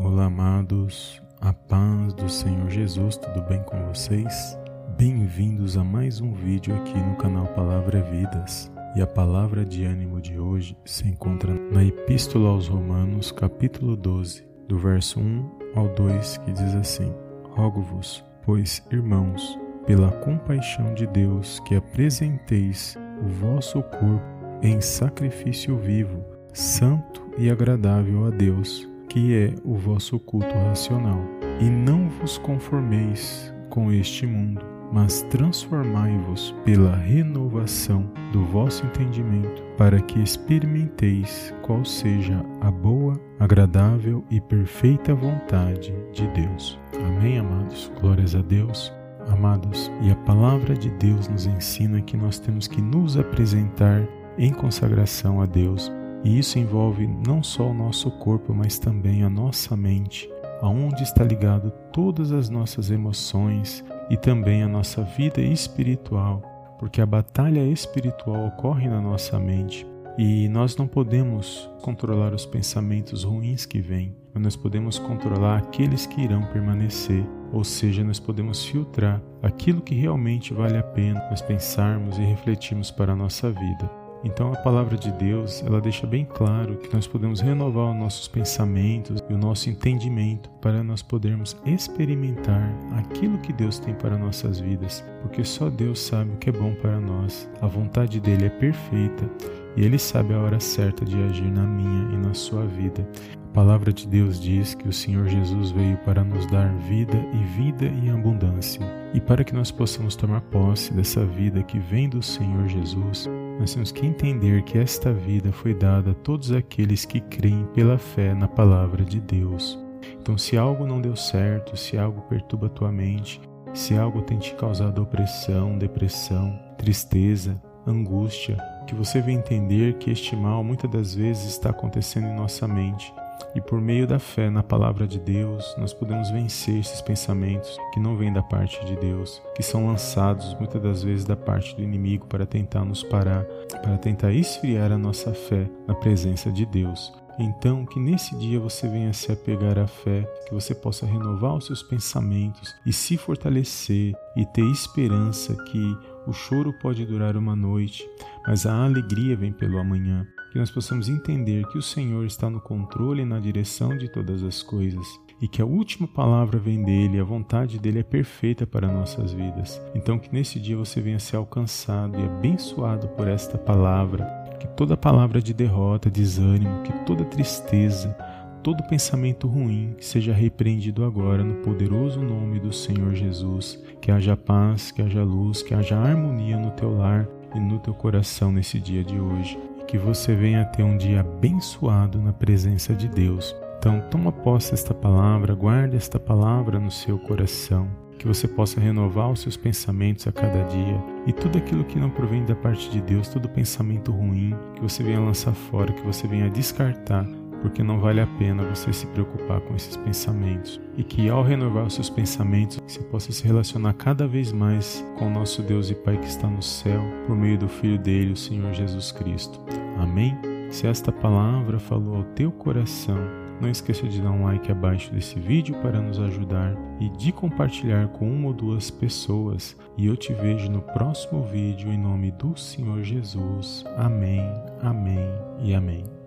Olá, amados, a paz do Senhor Jesus, tudo bem com vocês? Bem-vindos a mais um vídeo aqui no canal Palavra Vidas. E a palavra de ânimo de hoje se encontra na Epístola aos Romanos, capítulo 12, do verso 1 ao 2, que diz assim: Rogo-vos, pois, irmãos, pela compaixão de Deus, que apresenteis o vosso corpo em sacrifício vivo, santo e agradável a Deus que é o vosso culto racional. E não vos conformeis com este mundo, mas transformai-vos pela renovação do vosso entendimento, para que experimenteis qual seja a boa, agradável e perfeita vontade de Deus. Amém, amados? Glórias a Deus. Amados, e a palavra de Deus nos ensina que nós temos que nos apresentar em consagração a Deus e isso envolve não só o nosso corpo, mas também a nossa mente, aonde está ligado todas as nossas emoções e também a nossa vida espiritual, porque a batalha espiritual ocorre na nossa mente. E nós não podemos controlar os pensamentos ruins que vêm, mas nós podemos controlar aqueles que irão permanecer. Ou seja, nós podemos filtrar aquilo que realmente vale a pena nós pensarmos e refletirmos para a nossa vida. Então a palavra de Deus, ela deixa bem claro que nós podemos renovar os nossos pensamentos e o nosso entendimento para nós podermos experimentar aquilo que Deus tem para nossas vidas, porque só Deus sabe o que é bom para nós. A vontade dele é perfeita e ele sabe a hora certa de agir na minha e na sua vida. A palavra de Deus diz que o Senhor Jesus veio para nos dar vida e vida em abundância. E para que nós possamos tomar posse dessa vida que vem do Senhor Jesus, nós temos que entender que esta vida foi dada a todos aqueles que creem pela fé na palavra de Deus. Então, se algo não deu certo, se algo perturba a tua mente, se algo tem te causado opressão, depressão, tristeza, angústia, que você venha entender que este mal muitas das vezes está acontecendo em nossa mente e por meio da fé na palavra de Deus, nós podemos vencer esses pensamentos que não vêm da parte de Deus, que são lançados muitas das vezes da parte do inimigo para tentar nos parar, para tentar esfriar a nossa fé na presença de Deus. Então, que nesse dia você venha se apegar à fé, que você possa renovar os seus pensamentos e se fortalecer e ter esperança que o choro pode durar uma noite, mas a alegria vem pelo amanhã que nós possamos entender que o Senhor está no controle e na direção de todas as coisas e que a última palavra vem dele, a vontade dele é perfeita para nossas vidas. Então que nesse dia você venha ser alcançado e abençoado por esta palavra, que toda palavra de derrota, desânimo, que toda tristeza, todo pensamento ruim seja repreendido agora no poderoso nome do Senhor Jesus. Que haja paz, que haja luz, que haja harmonia no teu lar e no teu coração nesse dia de hoje que você venha ter um dia abençoado na presença de Deus. Então, toma posse desta palavra, guarde esta palavra no seu coração, que você possa renovar os seus pensamentos a cada dia e tudo aquilo que não provém da parte de Deus, todo pensamento ruim, que você venha lançar fora, que você venha descartar porque não vale a pena você se preocupar com esses pensamentos. E que ao renovar os seus pensamentos, você possa se relacionar cada vez mais com o nosso Deus e Pai que está no céu, por meio do Filho dele, o Senhor Jesus Cristo. Amém? Se esta palavra falou ao teu coração, não esqueça de dar um like abaixo desse vídeo para nos ajudar e de compartilhar com uma ou duas pessoas. E eu te vejo no próximo vídeo em nome do Senhor Jesus. Amém, amém e amém.